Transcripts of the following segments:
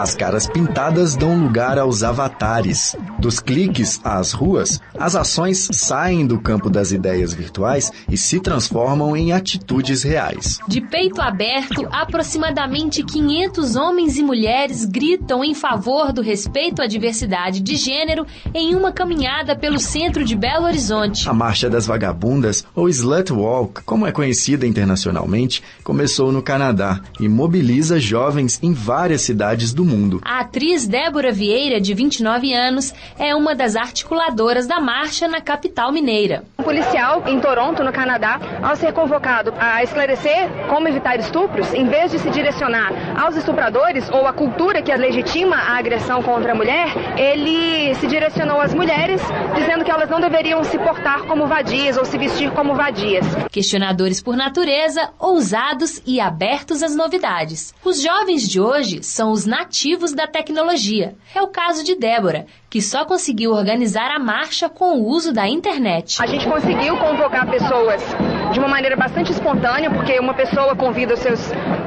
As caras pintadas dão lugar aos avatares. Dos cliques às ruas, as ações saem do campo das ideias virtuais e se transformam em atitudes reais. De peito aberto, aproximadamente 500 homens e mulheres gritam em favor do respeito à diversidade de gênero em uma caminhada pelo centro de Belo Horizonte. A Marcha das Vagabundas, ou Slut Walk, como é conhecida internacionalmente, começou no Canadá e mobiliza jovens em várias cidades do mundo. A atriz Débora Vieira, de 29 anos, é uma das articuladoras da marcha na capital mineira. Policial em Toronto, no Canadá, ao ser convocado a esclarecer como evitar estupros, em vez de se direcionar aos estupradores ou à cultura que legitima a agressão contra a mulher, ele se direcionou às mulheres, dizendo que elas não deveriam se portar como vadias ou se vestir como vadias. Questionadores por natureza, ousados e abertos às novidades. Os jovens de hoje são os nativos da tecnologia. É o caso de Débora, que só conseguiu organizar a marcha com o uso da internet. A gente conseguiu convocar pessoas de uma maneira bastante espontânea, porque uma pessoa convida os seus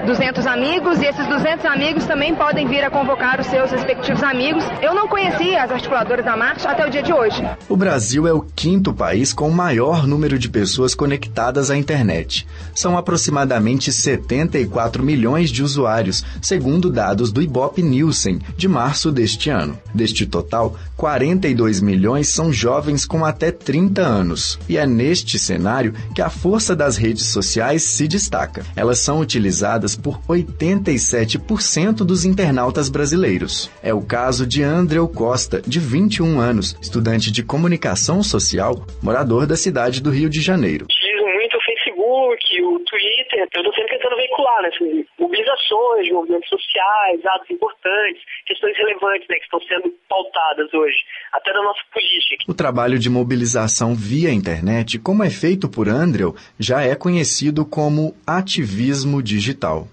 200 amigos e esses 200 amigos também podem vir a convocar os seus respectivos amigos. Eu não conhecia as articuladoras da marcha até o dia de hoje. O Brasil é o quinto país com o maior número de pessoas conectadas à internet. São aproximadamente 74 milhões de usuários, segundo dados do Ibope Nielsen, de março deste ano. Deste total, 42 milhões são jovens com até 30 anos. E é neste cenário que a força das redes sociais se destaca. Elas são utilizadas por 87% dos internautas brasileiros. É o caso de Andreu Costa, de 21 anos, estudante de comunicação social, morador da cidade do Rio de Janeiro. Facebook, o Twitter, eu estou sempre tentando veicular né, assim, mobilizações, movimentos sociais, atos importantes, questões relevantes né, que estão sendo pautadas hoje, até da nossa política. O trabalho de mobilização via internet, como é feito por Andrew, já é conhecido como ativismo digital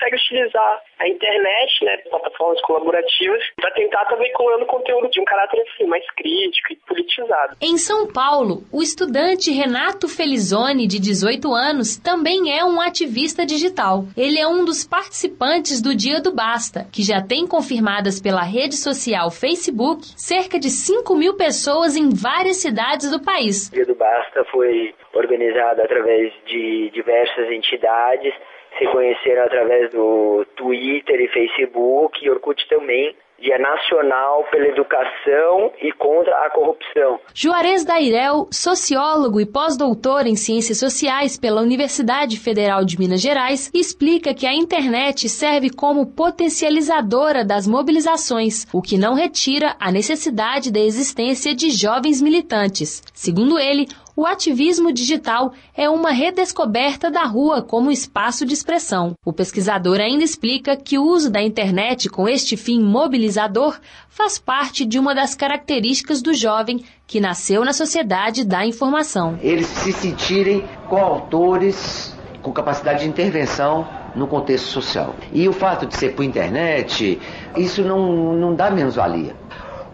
consegue utilizar a internet, né, plataformas colaborativas, para tentar estar tá veiculando conteúdo de um caráter assim, mais crítico e politizado. Em São Paulo, o estudante Renato Felizone, de 18 anos, também é um ativista digital. Ele é um dos participantes do Dia do Basta, que já tem confirmadas pela rede social Facebook cerca de 5 mil pessoas em várias cidades do país. O Dia do Basta foi organizado através de diversas entidades se conheceram através do Twitter e Facebook e Orkut também. Dia Nacional pela Educação e contra a Corrupção. Juarez Dairel, sociólogo e pós-doutor em Ciências Sociais pela Universidade Federal de Minas Gerais, explica que a internet serve como potencializadora das mobilizações, o que não retira a necessidade da existência de jovens militantes. Segundo ele, o ativismo digital é uma redescoberta da rua como espaço de expressão. O pesquisador ainda explica que o uso da internet com este fim mobilizador faz parte de uma das características do jovem que nasceu na sociedade da informação. Eles se sentirem coautores com capacidade de intervenção no contexto social. E o fato de ser por internet, isso não, não dá menos valia.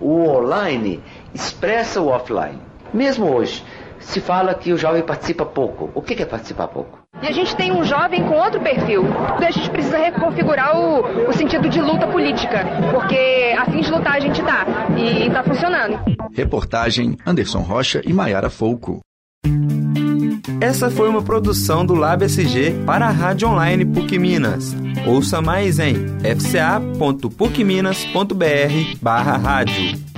O online expressa o offline. Mesmo hoje, se fala que o jovem participa pouco. O que é participar pouco? E a gente tem um jovem com outro perfil. Então a gente precisa reconfigurar o, o sentido de luta política, porque a fim de lutar a gente dá. E está funcionando. Reportagem Anderson Rocha e Maiara Folco. Essa foi uma produção do Lab SG para a Rádio Online PUC Minas. Ouça mais em fca.pucminas.br barra rádio.